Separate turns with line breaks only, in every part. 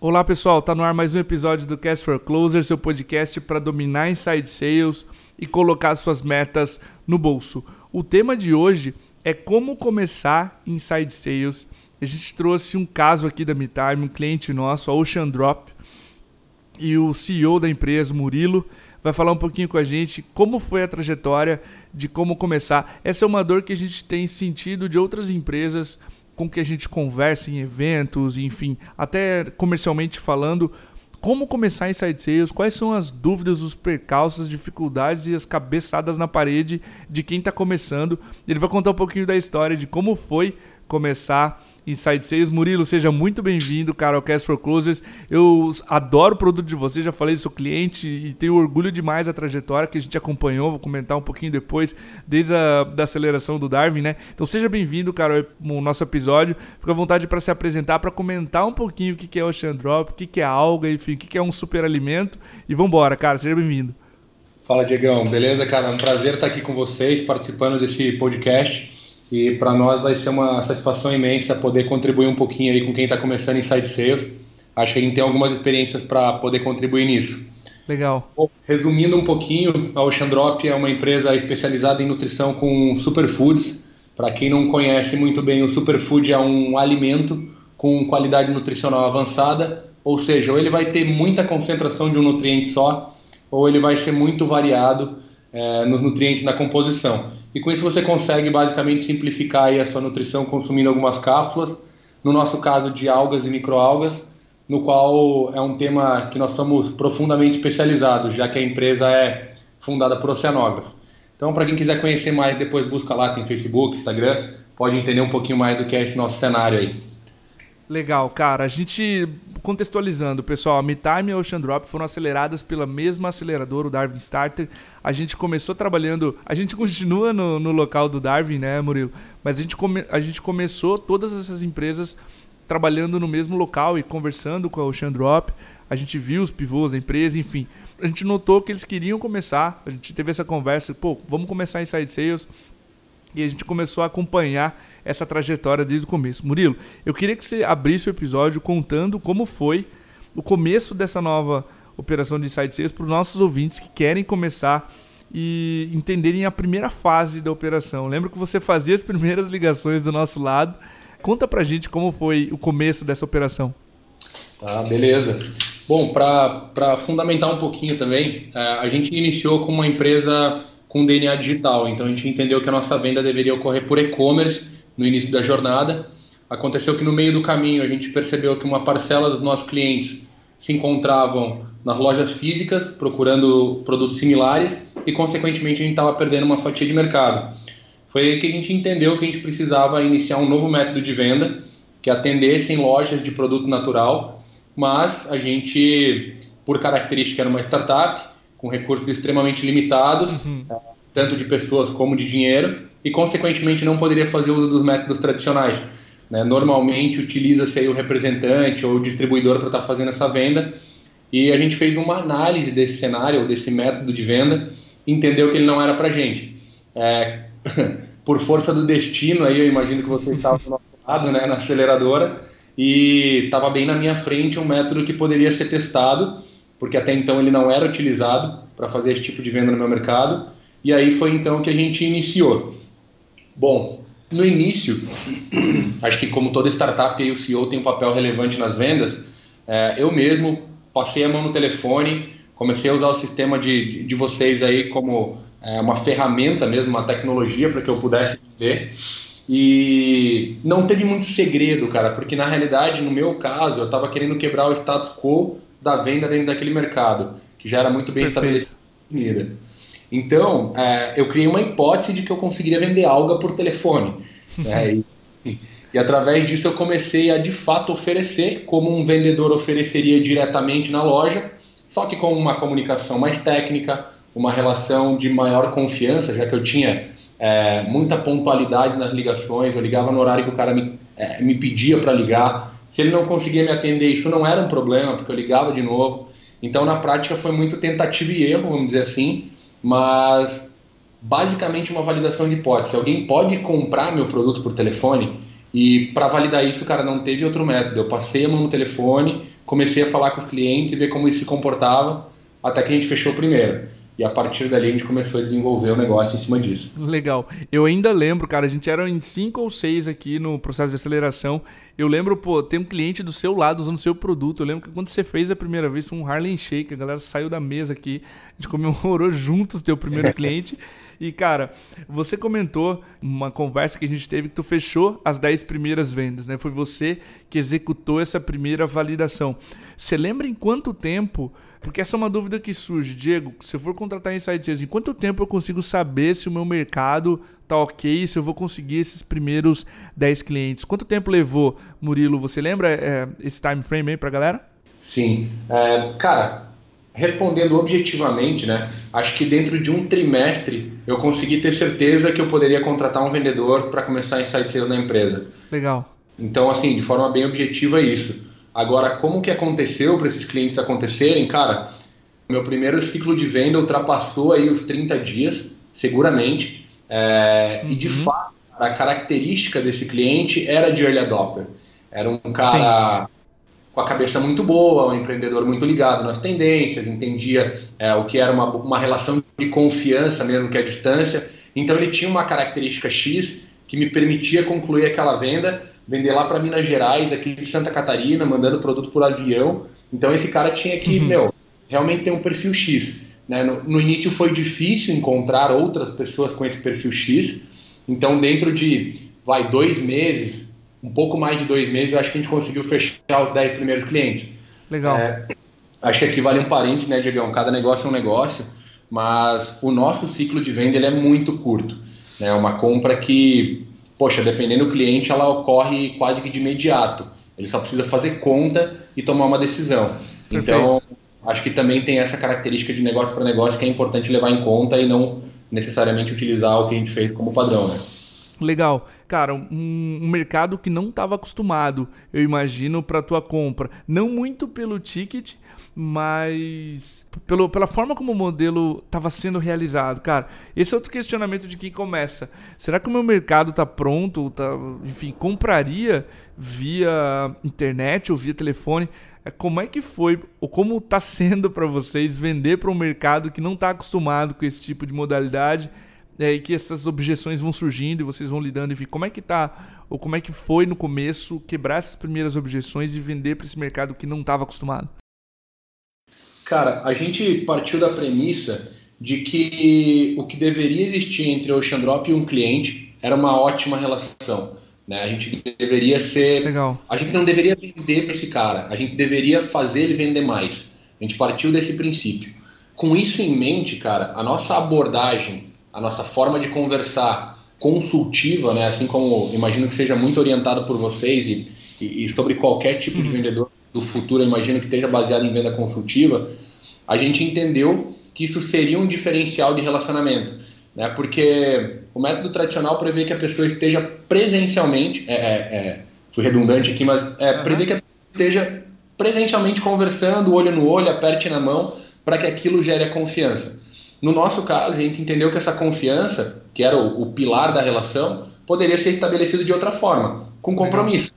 Olá pessoal, tá no ar mais um episódio do Cast for Closer, seu podcast para dominar inside sales e colocar suas metas no bolso. O tema de hoje é como começar inside sales. A gente trouxe um caso aqui da MeTime, um cliente nosso, a Ocean Drop, e o CEO da empresa, Murilo, vai falar um pouquinho com a gente como foi a trajetória de como começar. Essa é uma dor que a gente tem sentido de outras empresas com que a gente conversa em eventos, enfim, até comercialmente falando, como começar Inside Sales, quais são as dúvidas, os percalços, as dificuldades e as cabeçadas na parede de quem está começando. Ele vai contar um pouquinho da história de como foi começar Inside Sales. Murilo, seja muito bem-vindo, cara, ao Cast for Closers. Eu adoro o produto de vocês, já falei, sou cliente e tenho orgulho demais da trajetória que a gente acompanhou. Vou comentar um pouquinho depois, desde a da aceleração do Darwin, né? Então seja bem-vindo, cara, ao nosso episódio. Fica à vontade para se apresentar, para comentar um pouquinho o que é o Ocean Drop, o que é alga, enfim, o que é um superalimento. E vambora, cara, seja bem-vindo.
Fala, Diegão. Beleza, cara? É um prazer estar aqui com vocês, participando desse podcast. E para nós vai ser uma satisfação imensa poder contribuir um pouquinho aí com quem está começando em site sales. Acho que a gente tem algumas experiências para poder contribuir nisso.
Legal.
Resumindo um pouquinho, a Ocean Drop é uma empresa especializada em nutrição com superfoods. Para quem não conhece muito bem, o superfood é um alimento com qualidade nutricional avançada, ou seja, ou ele vai ter muita concentração de um nutriente só, ou ele vai ser muito variado é, nos nutrientes na composição. E com isso você consegue basicamente simplificar a sua nutrição consumindo algumas cápsulas, no nosso caso de algas e microalgas, no qual é um tema que nós somos profundamente especializados, já que a empresa é fundada por oceanógrafos. Então, para quem quiser conhecer mais, depois busca lá, tem Facebook, Instagram, pode entender um pouquinho mais do que é esse nosso cenário aí.
Legal, cara. A gente, contextualizando, pessoal, a MeTime e a Ocean Drop foram aceleradas pela mesma aceleradora, o Darwin Starter. A gente começou trabalhando, a gente continua no, no local do Darwin, né, Murilo? Mas a gente, come, a gente começou todas essas empresas trabalhando no mesmo local e conversando com a Ocean Drop. A gente viu os pivôs da empresa, enfim. A gente notou que eles queriam começar, a gente teve essa conversa, pô, vamos começar em Side Sales. E a gente começou a acompanhar essa trajetória desde o começo. Murilo, eu queria que você abrisse o episódio contando como foi o começo dessa nova operação de Inside Sales para os nossos ouvintes que querem começar e entenderem a primeira fase da operação. Lembro que você fazia as primeiras ligações do nosso lado. Conta pra gente como foi o começo dessa operação.
Tá, beleza. Bom, para fundamentar um pouquinho também, é, a gente iniciou com uma empresa com DNA digital, então a gente entendeu que a nossa venda deveria ocorrer por e-commerce no início da jornada. Aconteceu que no meio do caminho a gente percebeu que uma parcela dos nossos clientes se encontravam nas lojas físicas procurando produtos similares e, consequentemente, a gente estava perdendo uma fatia de mercado. Foi aí que a gente entendeu que a gente precisava iniciar um novo método de venda que atendesse em lojas de produto natural, mas a gente, por característica, era uma startup com recursos extremamente limitados, uhum. tanto de pessoas como de dinheiro, e, consequentemente, não poderia fazer uso dos métodos tradicionais. Né? Normalmente, utiliza-se o representante ou o distribuidor para estar tá fazendo essa venda, e a gente fez uma análise desse cenário, desse método de venda, entendeu que ele não era para gente. É, por força do destino, aí eu imagino que você estava do nosso lado, né, na aceleradora, e estava bem na minha frente um método que poderia ser testado, porque até então ele não era utilizado para fazer esse tipo de venda no meu mercado, e aí foi então que a gente iniciou. Bom, no início, acho que como toda startup, aí o CEO tem um papel relevante nas vendas. É, eu mesmo passei a mão no telefone, comecei a usar o sistema de, de vocês aí como é, uma ferramenta mesmo, uma tecnologia para que eu pudesse vender. E não teve muito segredo, cara, porque na realidade, no meu caso, eu estava querendo quebrar o status quo da venda dentro daquele mercado, que já era muito bem estabelecido. Então, é, eu criei uma hipótese de que eu conseguiria vender alga por telefone. Né? E, e, através disso eu comecei a de fato oferecer como um vendedor ofereceria diretamente na loja, só que com uma comunicação mais técnica, uma relação de maior confiança, já que eu tinha é, muita pontualidade nas ligações, eu ligava no horário que o cara me, é, me pedia para ligar. Se ele não conseguia me atender, isso não era um problema, porque eu ligava de novo. Então, na prática, foi muito tentativa e erro, vamos dizer assim mas basicamente uma validação de hipótese. Alguém pode comprar meu produto por telefone e para validar isso, cara, não teve outro método. Eu passei a mão no telefone, comecei a falar com os clientes e ver como isso se comportava, até que a gente fechou o primeiro. E a partir dali a gente começou a desenvolver o negócio em cima disso.
Legal. Eu ainda lembro, cara, a gente era em cinco ou seis aqui no processo de aceleração. Eu lembro, pô, tem um cliente do seu lado usando o seu produto. Eu lembro que quando você fez a primeira vez foi um Harlem Shake, a galera saiu da mesa aqui, a gente comemorou juntos teu primeiro cliente. E, cara, você comentou uma conversa que a gente teve que tu fechou as 10 primeiras vendas, né? Foi você que executou essa primeira validação. Você lembra em quanto tempo? Porque essa é uma dúvida que surge, Diego. Se eu for contratar Inside Sales, em quanto tempo eu consigo saber se o meu mercado tá ok, se eu vou conseguir esses primeiros 10 clientes? Quanto tempo levou, Murilo? Você lembra é, esse time frame aí pra galera?
Sim. É, cara, respondendo objetivamente, né, acho que dentro de um trimestre eu consegui ter certeza que eu poderia contratar um vendedor para começar a insight sales na empresa.
Legal.
Então, assim, de forma bem objetiva é isso. Agora, como que aconteceu para esses clientes acontecerem? Cara, meu primeiro ciclo de venda ultrapassou aí os 30 dias, seguramente. É, uhum. E de uhum. fato, a característica desse cliente era de early adopter. Era um cara Sim com a cabeça muito boa, um empreendedor muito ligado nas tendências, entendia é, o que era uma, uma relação de confiança mesmo que a distância. Então ele tinha uma característica X que me permitia concluir aquela venda, vender lá para Minas Gerais, aqui de Santa Catarina, mandando produto por avião. Então esse cara tinha que, uhum. meu, realmente ter um perfil X. Né? No, no início foi difícil encontrar outras pessoas com esse perfil X. Então dentro de, vai, dois meses, um pouco mais de dois meses, eu acho que a gente conseguiu fechar os 10 primeiros clientes.
Legal.
É, acho que aqui vale um parênteses, né, Diegão? Cada negócio é um negócio, mas o nosso ciclo de venda ele é muito curto. É né? uma compra que, poxa, dependendo do cliente, ela ocorre quase que de imediato. Ele só precisa fazer conta e tomar uma decisão. Perfeito. Então, acho que também tem essa característica de negócio para negócio que é importante levar em conta e não necessariamente utilizar o que a gente fez como padrão, né?
Legal. Cara, um, um mercado que não estava acostumado, eu imagino, para tua compra. Não muito pelo ticket, mas pelo, pela forma como o modelo estava sendo realizado. Cara, esse é outro questionamento de quem começa. Será que o meu mercado está pronto? Tá, enfim, compraria via internet ou via telefone? É, como é que foi, ou como está sendo para vocês vender para um mercado que não está acostumado com esse tipo de modalidade? É, e que essas objeções vão surgindo e vocês vão lidando, enfim, como é que tá, ou como é que foi no começo quebrar essas primeiras objeções e vender para esse mercado que não estava acostumado?
Cara, a gente partiu da premissa de que o que deveria existir entre o Ocean Drop e um cliente era uma ótima relação. Né? A gente deveria ser.
Legal.
A gente não deveria vender para esse cara, a gente deveria fazer ele vender mais. A gente partiu desse princípio. Com isso em mente, cara, a nossa abordagem a nossa forma de conversar consultiva, né, assim como imagino que seja muito orientado por vocês e, e, e sobre qualquer tipo de uhum. vendedor do futuro, imagino que esteja baseado em venda consultiva, a gente entendeu que isso seria um diferencial de relacionamento, né, porque o método tradicional prevê que a pessoa esteja presencialmente, é, é, é fui redundante aqui, mas é, uhum. prevê que a pessoa esteja presencialmente conversando, olho no olho, aperte na mão, para que aquilo gere a confiança. No nosso caso, a gente entendeu que essa confiança, que era o, o pilar da relação, poderia ser estabelecido de outra forma, com compromisso.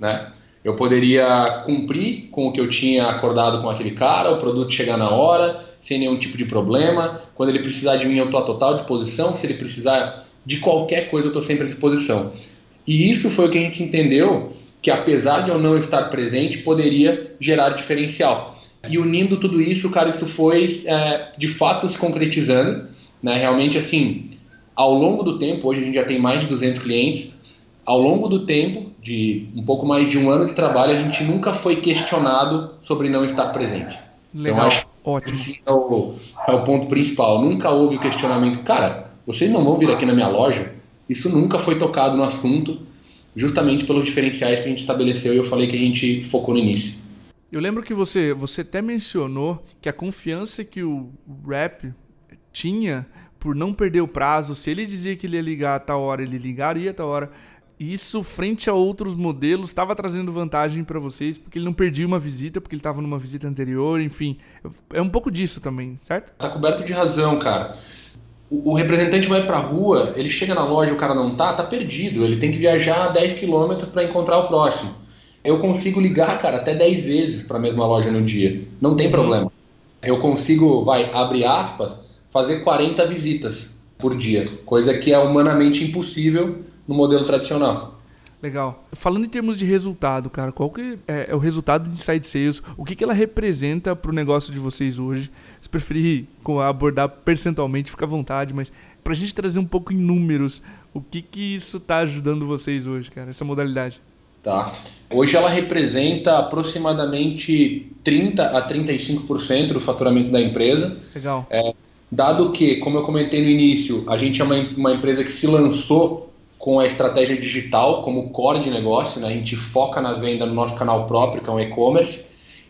Né? Eu poderia cumprir com o que eu tinha acordado com aquele cara, o produto chegar na hora, sem nenhum tipo de problema. Quando ele precisar de mim, eu estou à total disposição. Se ele precisar de qualquer coisa, eu estou sempre à disposição. E isso foi o que a gente entendeu que, apesar de eu não estar presente, poderia gerar diferencial. E unindo tudo isso, cara, isso foi é, de fato se concretizando. Né? Realmente, assim, ao longo do tempo, hoje a gente já tem mais de 200 clientes, ao longo do tempo, de um pouco mais de um ano de trabalho, a gente nunca foi questionado sobre não estar presente.
Então, Legal, então, acho ótimo.
Esse é o, é o ponto principal. Nunca houve questionamento. Cara, vocês não vão vir aqui na minha loja? Isso nunca foi tocado no assunto, justamente pelos diferenciais que a gente estabeleceu e eu falei que a gente focou no início.
Eu lembro que você, você até mencionou que a confiança que o rap tinha por não perder o prazo, se ele dizia que ele ia ligar a tal hora, ele ligaria a tal hora. Isso, frente a outros modelos, estava trazendo vantagem para vocês, porque ele não perdia uma visita, porque ele estava numa visita anterior, enfim. É um pouco disso também, certo?
Tá coberto de razão, cara. O, o representante vai pra rua, ele chega na loja, o cara não tá, tá perdido. Ele tem que viajar 10 quilômetros para encontrar o próximo. Eu consigo ligar, cara, até 10 vezes para a mesma loja no dia. Não tem problema. Eu consigo, vai, abre aspas, fazer 40 visitas por dia, coisa que é humanamente impossível no modelo tradicional.
Legal. Falando em termos de resultado, cara, qual que é, é o resultado de Inside Sales? O que, que ela representa para o negócio de vocês hoje? Se preferir abordar percentualmente, fica à vontade, mas para a gente trazer um pouco em números, o que, que isso está ajudando vocês hoje, cara, essa modalidade?
Tá. Hoje ela representa aproximadamente 30 a 35% do faturamento da empresa.
Legal.
É, dado que, como eu comentei no início, a gente é uma, uma empresa que se lançou com a estratégia digital como core de negócio, né? a gente foca na venda no nosso canal próprio, que é um e-commerce,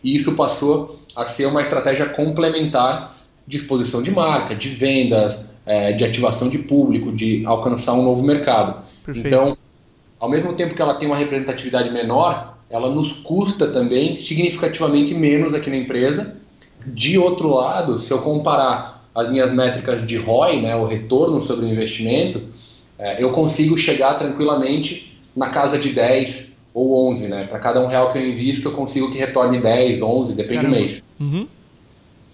e isso passou a ser uma estratégia complementar de exposição de marca, de vendas, é, de ativação de público, de alcançar um novo mercado.
Perfeito.
Então, ao mesmo tempo que ela tem uma representatividade menor, ela nos custa também significativamente menos aqui na empresa. De outro lado, se eu comparar as minhas métricas de ROI, né, o retorno sobre o investimento, é, eu consigo chegar tranquilamente na casa de 10 ou 11, né? Para cada um real que eu invisto, eu consigo que retorne 10, 11, depende Caramba. do mês.
Uhum.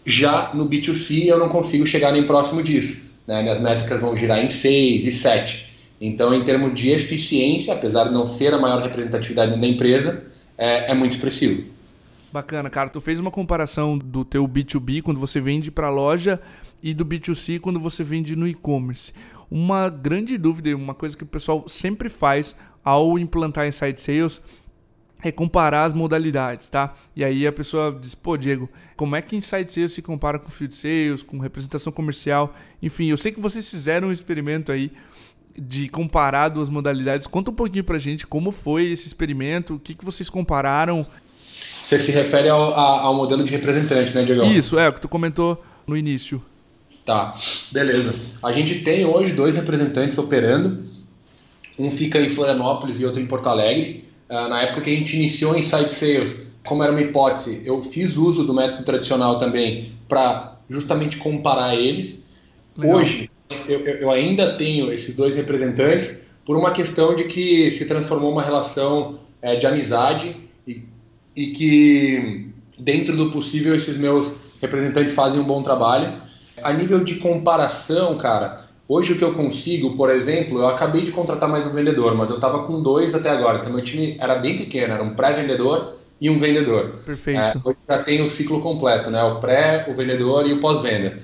Já no B2C, eu não consigo chegar nem próximo disso. Né? Minhas métricas vão girar em 6 e 7. Então, em termos de eficiência, apesar de não ser a maior representatividade da empresa, é, é muito expressivo.
Bacana, cara. Tu fez uma comparação do teu B2B quando você vende para loja e do B2C quando você vende no e-commerce. Uma grande dúvida, uma coisa que o pessoal sempre faz ao implantar Inside Sales é comparar as modalidades, tá? E aí a pessoa diz, pô, Diego, como é que Inside Sales se compara com Field Sales, com representação comercial? Enfim, eu sei que vocês fizeram um experimento aí de comparar duas modalidades. Conta um pouquinho pra gente como foi esse experimento, o que, que vocês compararam.
Você se refere ao, ao modelo de representante, né, Diego?
Isso, é, o que tu comentou no início.
Tá, beleza. A gente tem hoje dois representantes operando. Um fica em Florianópolis e outro em Porto Alegre. Uh, na época que a gente iniciou em Site Sales, como era uma hipótese, eu fiz uso do método tradicional também para justamente comparar eles. Legal. Hoje, eu, eu, ainda tenho esses dois representantes por uma questão de que se transformou uma relação é, de amizade e, e que, dentro do possível, esses meus representantes fazem um bom trabalho. A nível de comparação, cara, hoje o que eu consigo, por exemplo, eu acabei de contratar mais um vendedor, mas eu estava com dois até agora, então meu time era bem pequeno, era um pré-vendedor e um vendedor.
Perfeito. É,
hoje já tem o ciclo completo, né? O pré, o vendedor e o pós-venda.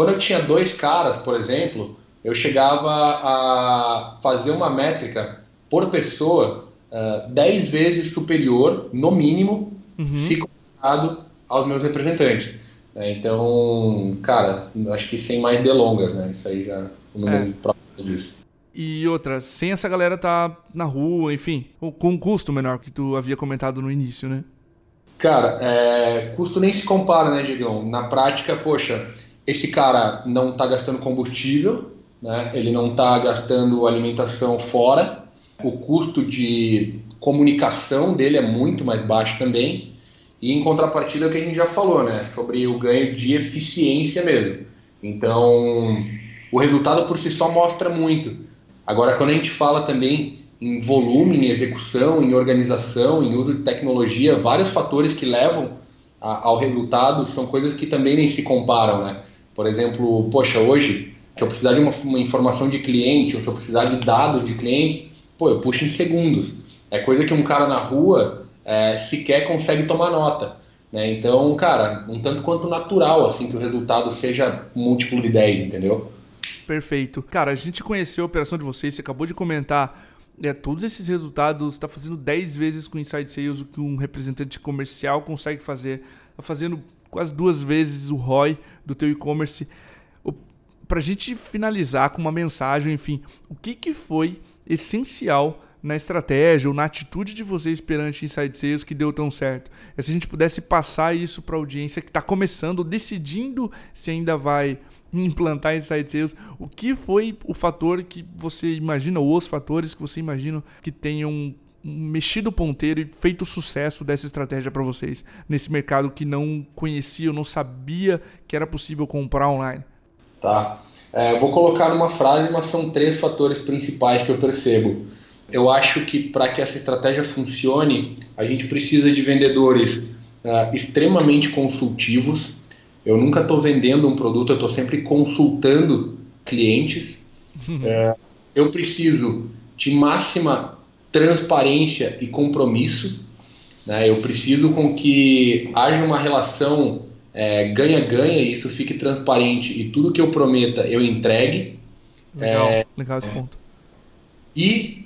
Quando eu tinha dois caras, por exemplo, eu chegava a fazer uma métrica por pessoa uh, vezes superior, no mínimo, uhum. se comparado aos meus representantes. Né? Então, cara, acho que sem mais delongas, né? Isso aí já o número é. próximo disso.
E outra, sem essa galera tá na rua, enfim, com um custo menor que tu havia comentado no início, né?
Cara, é, custo nem se compara, né, Digão? Na prática, poxa, esse cara não está gastando combustível, né? ele não está gastando alimentação fora, o custo de comunicação dele é muito mais baixo também, e em contrapartida é o que a gente já falou, né? sobre o ganho de eficiência mesmo. Então, o resultado por si só mostra muito. Agora, quando a gente fala também em volume, em execução, em organização, em uso de tecnologia, vários fatores que levam a, ao resultado são coisas que também nem se comparam, né? Por exemplo, poxa, hoje, se eu precisar de uma, uma informação de cliente, ou se eu precisar de dados de cliente, pô, eu puxo em segundos. É coisa que um cara na rua é, sequer consegue tomar nota. Né? Então, cara, um tanto quanto natural assim que o resultado seja múltiplo de 10, entendeu?
Perfeito. Cara, a gente conheceu a operação de vocês, você acabou de comentar é, todos esses resultados, está fazendo 10 vezes com Inside Sales o que um representante comercial consegue fazer. Está fazendo quase duas vezes o ROI do teu e-commerce. Para a gente finalizar com uma mensagem, enfim, o que, que foi essencial na estratégia ou na atitude de vocês perante Inside Sales que deu tão certo? É se a gente pudesse passar isso para a audiência que está começando, decidindo se ainda vai implantar Inside Sales, o que foi o fator que você imagina, ou os fatores que você imagina que tenham mexido o ponteiro e feito sucesso dessa estratégia para vocês nesse mercado que não conhecia, não sabia que era possível comprar online?
Tá. É, vou colocar numa frase, mas são três fatores principais que eu percebo. Eu acho que para que essa estratégia funcione, a gente precisa de vendedores uh, extremamente consultivos. Eu nunca estou vendendo um produto, eu estou sempre consultando clientes. uh, eu preciso de máxima transparência e compromisso. Né? Eu preciso com que haja uma relação ganha-ganha é, e isso fique transparente e tudo que eu prometa eu entregue.
Legal, é, legal esse ponto.
E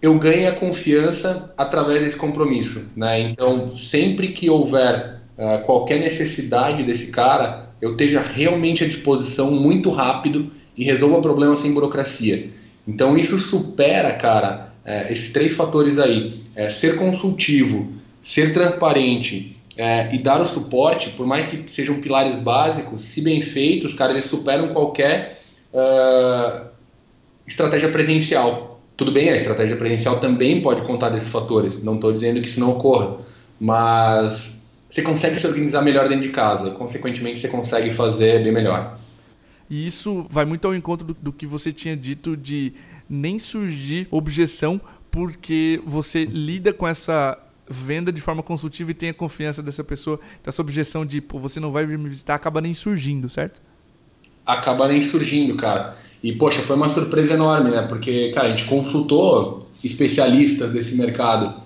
eu ganho a confiança através desse compromisso. Né? Então, sempre que houver uh, qualquer necessidade desse cara, eu esteja realmente à disposição muito rápido e resolva o problema sem burocracia. Então, isso supera, cara, uh, esses três fatores aí: é, ser consultivo, ser transparente é, e dar o suporte, por mais que sejam pilares básicos, se bem feitos, cara, eles superam qualquer uh, estratégia presencial. Tudo bem, a estratégia presencial também pode contar desses fatores, não estou dizendo que isso não ocorra, mas você consegue se organizar melhor dentro de casa, consequentemente você consegue fazer bem melhor.
E isso vai muito ao encontro do, do que você tinha dito de nem surgir objeção porque você lida com essa venda de forma consultiva e tem a confiança dessa pessoa. Então essa objeção de, pô, você não vai vir me visitar acaba nem surgindo, certo?
Acaba nem surgindo, cara. E, poxa, foi uma surpresa enorme, né? Porque, cara, a gente consultou especialistas desse mercado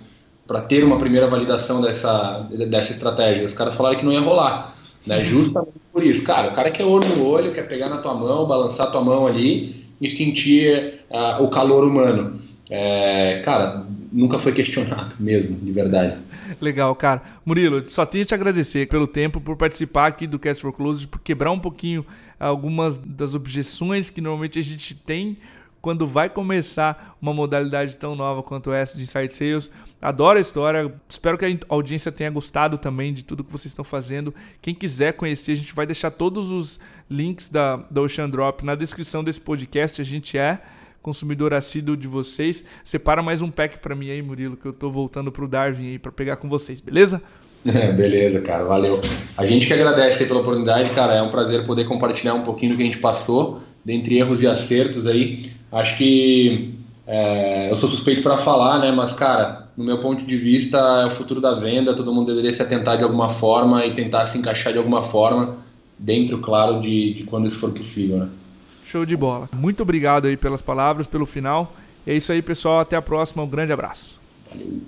para ter uma primeira validação dessa, dessa estratégia. Os caras falaram que não ia rolar, né? Justamente por isso. Cara, o cara quer olho no olho, quer pegar na tua mão, balançar tua mão ali e sentir uh, o calor humano. É, cara, nunca foi questionado mesmo, de verdade.
Legal, cara. Murilo, só tenho te agradecer pelo tempo, por participar aqui do Cast for Close, por quebrar um pouquinho algumas das objeções que normalmente a gente tem quando vai começar uma modalidade tão nova quanto essa de Inside Sales. Adoro a história, espero que a audiência tenha gostado também de tudo que vocês estão fazendo. Quem quiser conhecer, a gente vai deixar todos os links da, da Ocean Drop na descrição desse podcast. A gente é consumidor assíduo de vocês. Separa mais um pack para mim aí, Murilo, que eu tô voltando pro Darwin aí para pegar com vocês, beleza?
É, beleza, cara, valeu. A gente que agradece pela oportunidade, cara, é um prazer poder compartilhar um pouquinho do que a gente passou, dentre erros e acertos aí. Acho que é, eu sou suspeito para falar, né, mas, cara, no meu ponto de vista, é o futuro da venda, todo mundo deveria se atentar de alguma forma e tentar se encaixar de alguma forma, dentro, claro, de, de quando isso for possível, né.
Show de bola. Muito obrigado aí pelas palavras, pelo final. É isso aí, pessoal. Até a próxima. Um grande abraço. Valeu.